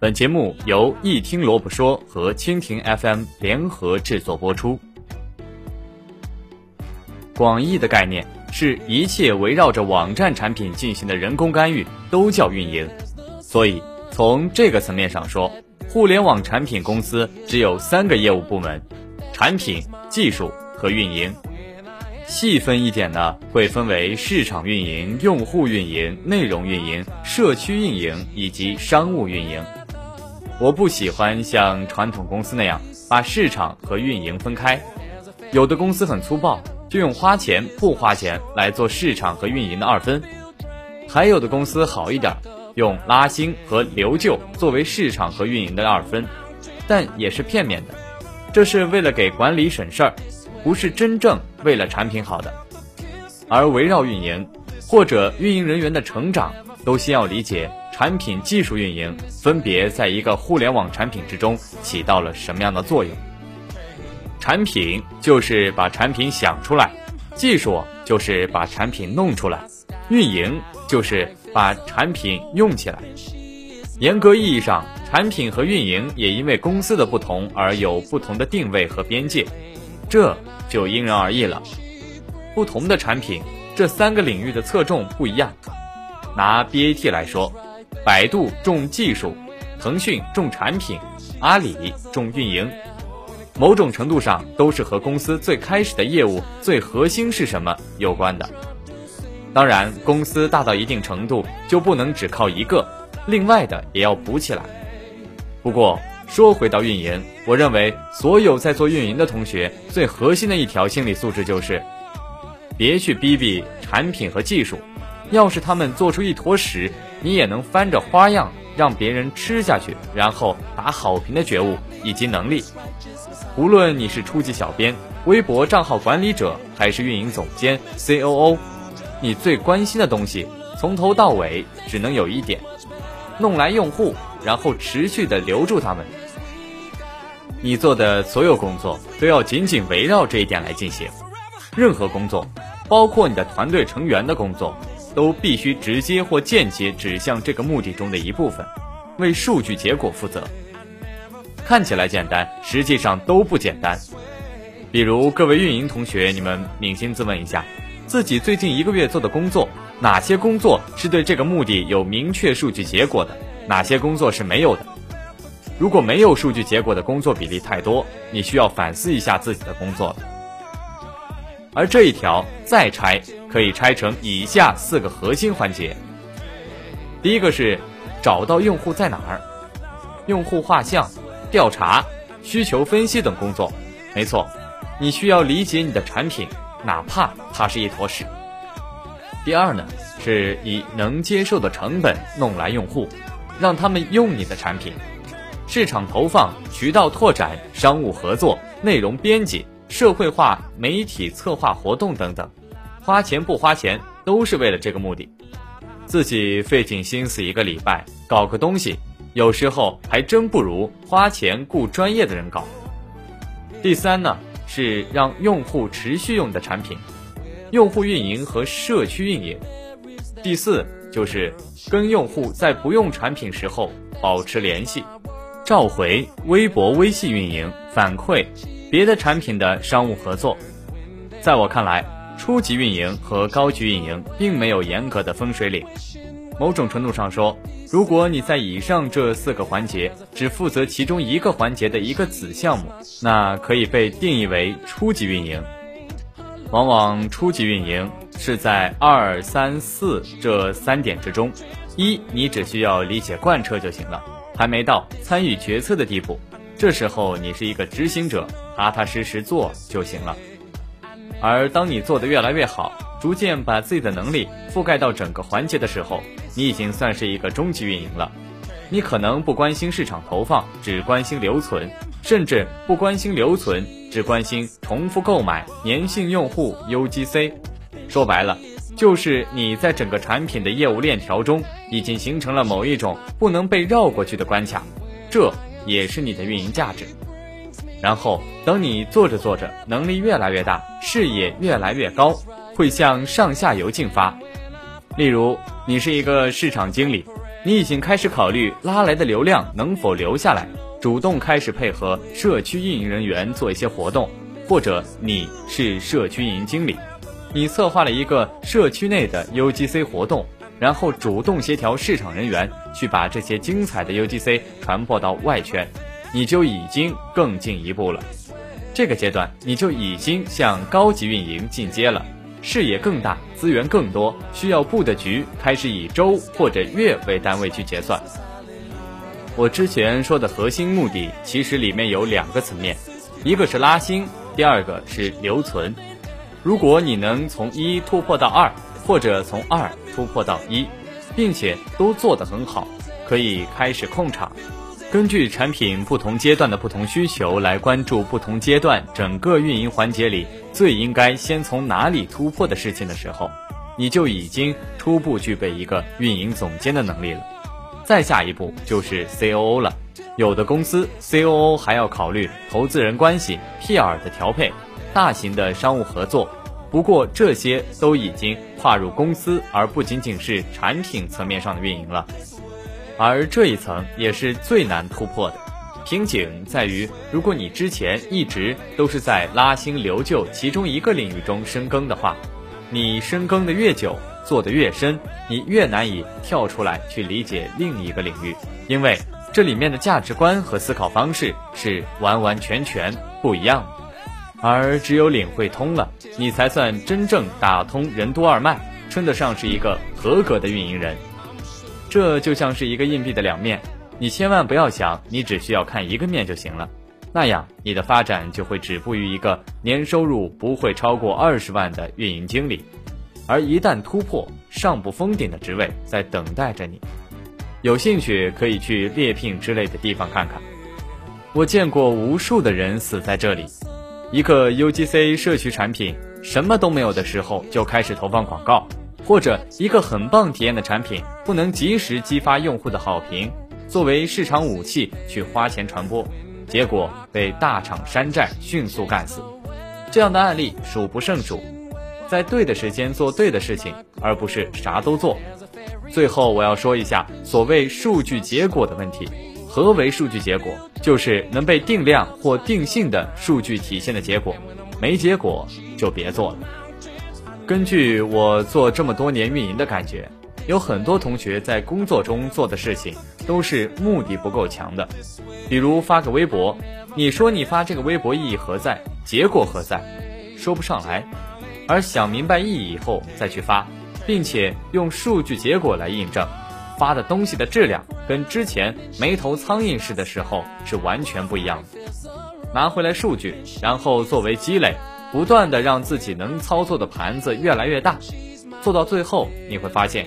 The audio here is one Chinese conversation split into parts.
本节目由一听萝卜说和蜻蜓 FM 联合制作播出。广义的概念是一切围绕着网站产品进行的人工干预都叫运营，所以从这个层面上说，互联网产品公司只有三个业务部门：产品、技术和运营。细分一点呢，会分为市场运营、用户运营、内容运营、社区运营以及商务运营。我不喜欢像传统公司那样把市场和运营分开，有的公司很粗暴，就用花钱不花钱来做市场和运营的二分；还有的公司好一点，用拉新和留旧作为市场和运营的二分，但也是片面的，这是为了给管理省事儿。不是真正为了产品好的，而围绕运营或者运营人员的成长，都先要理解产品、技术运营分别在一个互联网产品之中起到了什么样的作用。产品就是把产品想出来，技术就是把产品弄出来，运营就是把产品用起来。严格意义上，产品和运营也因为公司的不同而有不同的定位和边界。这就因人而异了，不同的产品，这三个领域的侧重不一样。拿 BAT 来说，百度重技术，腾讯重产品，阿里重运营，某种程度上都是和公司最开始的业务最核心是什么有关的。当然，公司大到一定程度就不能只靠一个，另外的也要补起来。不过，说回到运营，我认为所有在做运营的同学最核心的一条心理素质就是，别去逼逼产品和技术。要是他们做出一坨屎，你也能翻着花样让别人吃下去，然后打好评的觉悟以及能力。无论你是初级小编、微博账号管理者，还是运营总监、COO，你最关心的东西从头到尾只能有一点：弄来用户，然后持续的留住他们。你做的所有工作都要紧紧围绕这一点来进行，任何工作，包括你的团队成员的工作，都必须直接或间接指向这个目的中的一部分，为数据结果负责。看起来简单，实际上都不简单。比如各位运营同学，你们扪心自问一下，自己最近一个月做的工作，哪些工作是对这个目的有明确数据结果的，哪些工作是没有的？如果没有数据结果的工作比例太多，你需要反思一下自己的工作了。而这一条再拆，可以拆成以下四个核心环节。第一个是找到用户在哪儿，用户画像、调查、需求分析等工作。没错，你需要理解你的产品，哪怕它是一坨屎。第二呢，是以能接受的成本弄来用户，让他们用你的产品。市场投放、渠道拓展、商务合作、内容编辑、社会化媒体策划活动等等，花钱不花钱都是为了这个目的。自己费尽心思一个礼拜搞个东西，有时候还真不如花钱雇专业的人搞。第三呢，是让用户持续用的产品，用户运营和社区运营。第四就是跟用户在不用产品时候保持联系。召回微博、微信运营反馈别的产品的商务合作，在我看来，初级运营和高级运营并没有严格的分水岭。某种程度上说，如果你在以上这四个环节只负责其中一个环节的一个子项目，那可以被定义为初级运营。往往初级运营是在二三四这三点之中，一你只需要理解贯彻就行了。还没到参与决策的地步，这时候你是一个执行者，踏踏实实做就行了。而当你做得越来越好，逐渐把自己的能力覆盖到整个环节的时候，你已经算是一个中级运营了。你可能不关心市场投放，只关心留存，甚至不关心留存，只关心重复购买、粘性用户、UGC。说白了。就是你在整个产品的业务链条中，已经形成了某一种不能被绕过去的关卡，这也是你的运营价值。然后等你做着做着，能力越来越大，视野越来越高，会向上下游进发。例如，你是一个市场经理，你已经开始考虑拉来的流量能否留下来，主动开始配合社区运营人员做一些活动，或者你是社区运营经理，你策划了一个社区内的 UGC 活动，然后主动协调市场人员去把这些精彩的 UGC 传播到外圈，你就已经更进一步了。这个阶段你就已经向高级运营进阶了。视野更大，资源更多，需要布的局开始以周或者月为单位去结算。我之前说的核心目的，其实里面有两个层面，一个是拉新，第二个是留存。如果你能从一突破到二，或者从二突破到一，并且都做得很好，可以开始控场。根据产品不同阶段的不同需求来关注不同阶段整个运营环节里最应该先从哪里突破的事情的时候，你就已经初步具备一个运营总监的能力了。再下一步就是 COO 了。有的公司 COO 还要考虑投资人关系、PR 的调配、大型的商务合作。不过这些都已经跨入公司，而不仅仅是产品层面上的运营了。而这一层也是最难突破的，瓶颈在于，如果你之前一直都是在拉新留旧其中一个领域中深耕的话，你深耕的越久，做的越深，你越难以跳出来去理解另一个领域，因为这里面的价值观和思考方式是完完全全不一样的。而只有领会通了，你才算真正打通任督二脉，称得上是一个合格的运营人。这就像是一个硬币的两面，你千万不要想你只需要看一个面就行了，那样你的发展就会止步于一个年收入不会超过二十万的运营经理，而一旦突破，上不封顶的职位在等待着你。有兴趣可以去猎聘之类的地方看看，我见过无数的人死在这里。一个 UGC 社区产品什么都没有的时候就开始投放广告。或者一个很棒体验的产品不能及时激发用户的好评，作为市场武器去花钱传播，结果被大厂山寨迅速干死，这样的案例数不胜数。在对的时间做对的事情，而不是啥都做。最后我要说一下所谓数据结果的问题。何为数据结果？就是能被定量或定性的数据体现的结果，没结果就别做了。根据我做这么多年运营的感觉，有很多同学在工作中做的事情都是目的不够强的。比如发个微博，你说你发这个微博意义何在？结果何在？说不上来。而想明白意义以后再去发，并且用数据结果来印证，发的东西的质量跟之前没头苍蝇似的时候是完全不一样的。拿回来数据，然后作为积累。不断的让自己能操作的盘子越来越大，做到最后你会发现，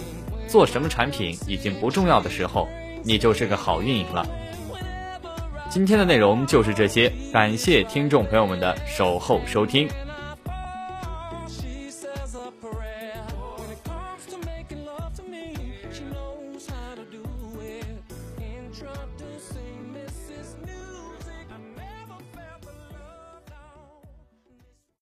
做什么产品已经不重要的时候，你就是个好运营了。今天的内容就是这些，感谢听众朋友们的守候收听。